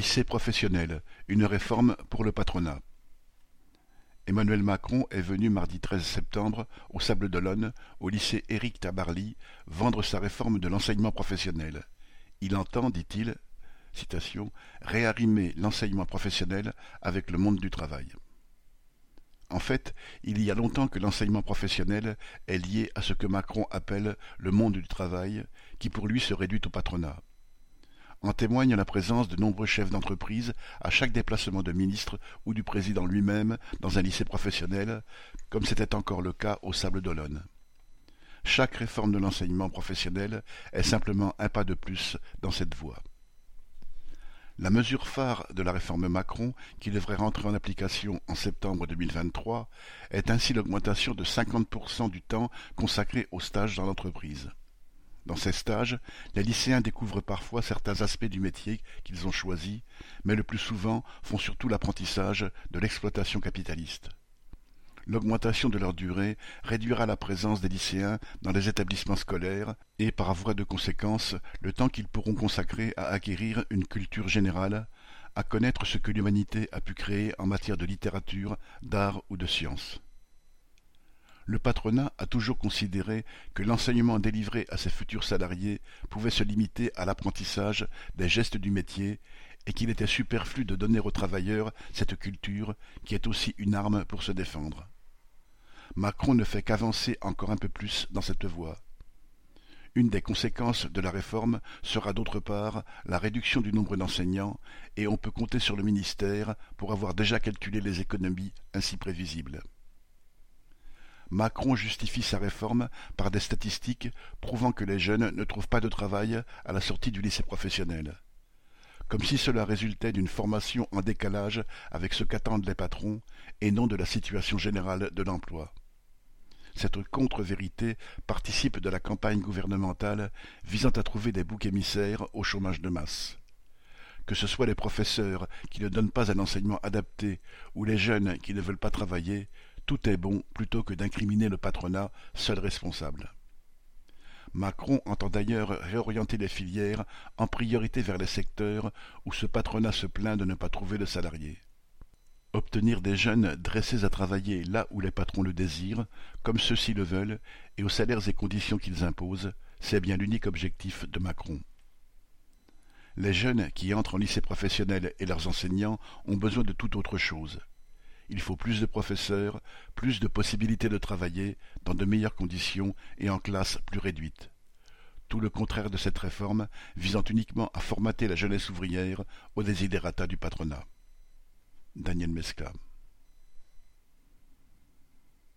Lycée professionnel, une réforme pour le patronat. Emmanuel Macron est venu mardi 13 septembre au Sable d'Olonne, au lycée Éric Tabarly, vendre sa réforme de l'enseignement professionnel. Il entend, dit-il, citation, réarrimer l'enseignement professionnel avec le monde du travail. En fait, il y a longtemps que l'enseignement professionnel est lié à ce que Macron appelle le monde du travail, qui pour lui se réduit au patronat. En témoigne la présence de nombreux chefs d'entreprise à chaque déplacement de ministre ou du président lui-même dans un lycée professionnel, comme c'était encore le cas au Sable d'Olonne. Chaque réforme de l'enseignement professionnel est simplement un pas de plus dans cette voie. La mesure phare de la réforme Macron, qui devrait rentrer en application en septembre 2023, est ainsi l'augmentation de 50% du temps consacré aux stages dans l'entreprise. Dans ces stages, les lycéens découvrent parfois certains aspects du métier qu'ils ont choisi, mais le plus souvent font surtout l'apprentissage de l'exploitation capitaliste. L'augmentation de leur durée réduira la présence des lycéens dans les établissements scolaires et, par voie de conséquence, le temps qu'ils pourront consacrer à acquérir une culture générale, à connaître ce que l'humanité a pu créer en matière de littérature, d'art ou de sciences le patronat a toujours considéré que l'enseignement délivré à ses futurs salariés pouvait se limiter à l'apprentissage des gestes du métier et qu'il était superflu de donner aux travailleurs cette culture qui est aussi une arme pour se défendre. Macron ne fait qu'avancer encore un peu plus dans cette voie. Une des conséquences de la réforme sera d'autre part la réduction du nombre d'enseignants, et on peut compter sur le ministère pour avoir déjà calculé les économies ainsi prévisibles. Macron justifie sa réforme par des statistiques prouvant que les jeunes ne trouvent pas de travail à la sortie du lycée professionnel. Comme si cela résultait d'une formation en décalage avec ce qu'attendent les patrons et non de la situation générale de l'emploi. Cette contre-vérité participe de la campagne gouvernementale visant à trouver des boucs émissaires au chômage de masse. Que ce soit les professeurs qui ne donnent pas un enseignement adapté ou les jeunes qui ne veulent pas travailler, tout est bon plutôt que d'incriminer le patronat, seul responsable. Macron entend d'ailleurs réorienter les filières en priorité vers les secteurs où ce patronat se plaint de ne pas trouver de salariés. Obtenir des jeunes dressés à travailler là où les patrons le désirent, comme ceux-ci le veulent, et aux salaires et conditions qu'ils imposent, c'est bien l'unique objectif de Macron. Les jeunes qui entrent en lycée professionnel et leurs enseignants ont besoin de toute autre chose. Il faut plus de professeurs, plus de possibilités de travailler dans de meilleures conditions et en classes plus réduites. Tout le contraire de cette réforme visant uniquement à formater la jeunesse ouvrière aux desiderata du patronat. Daniel Mescla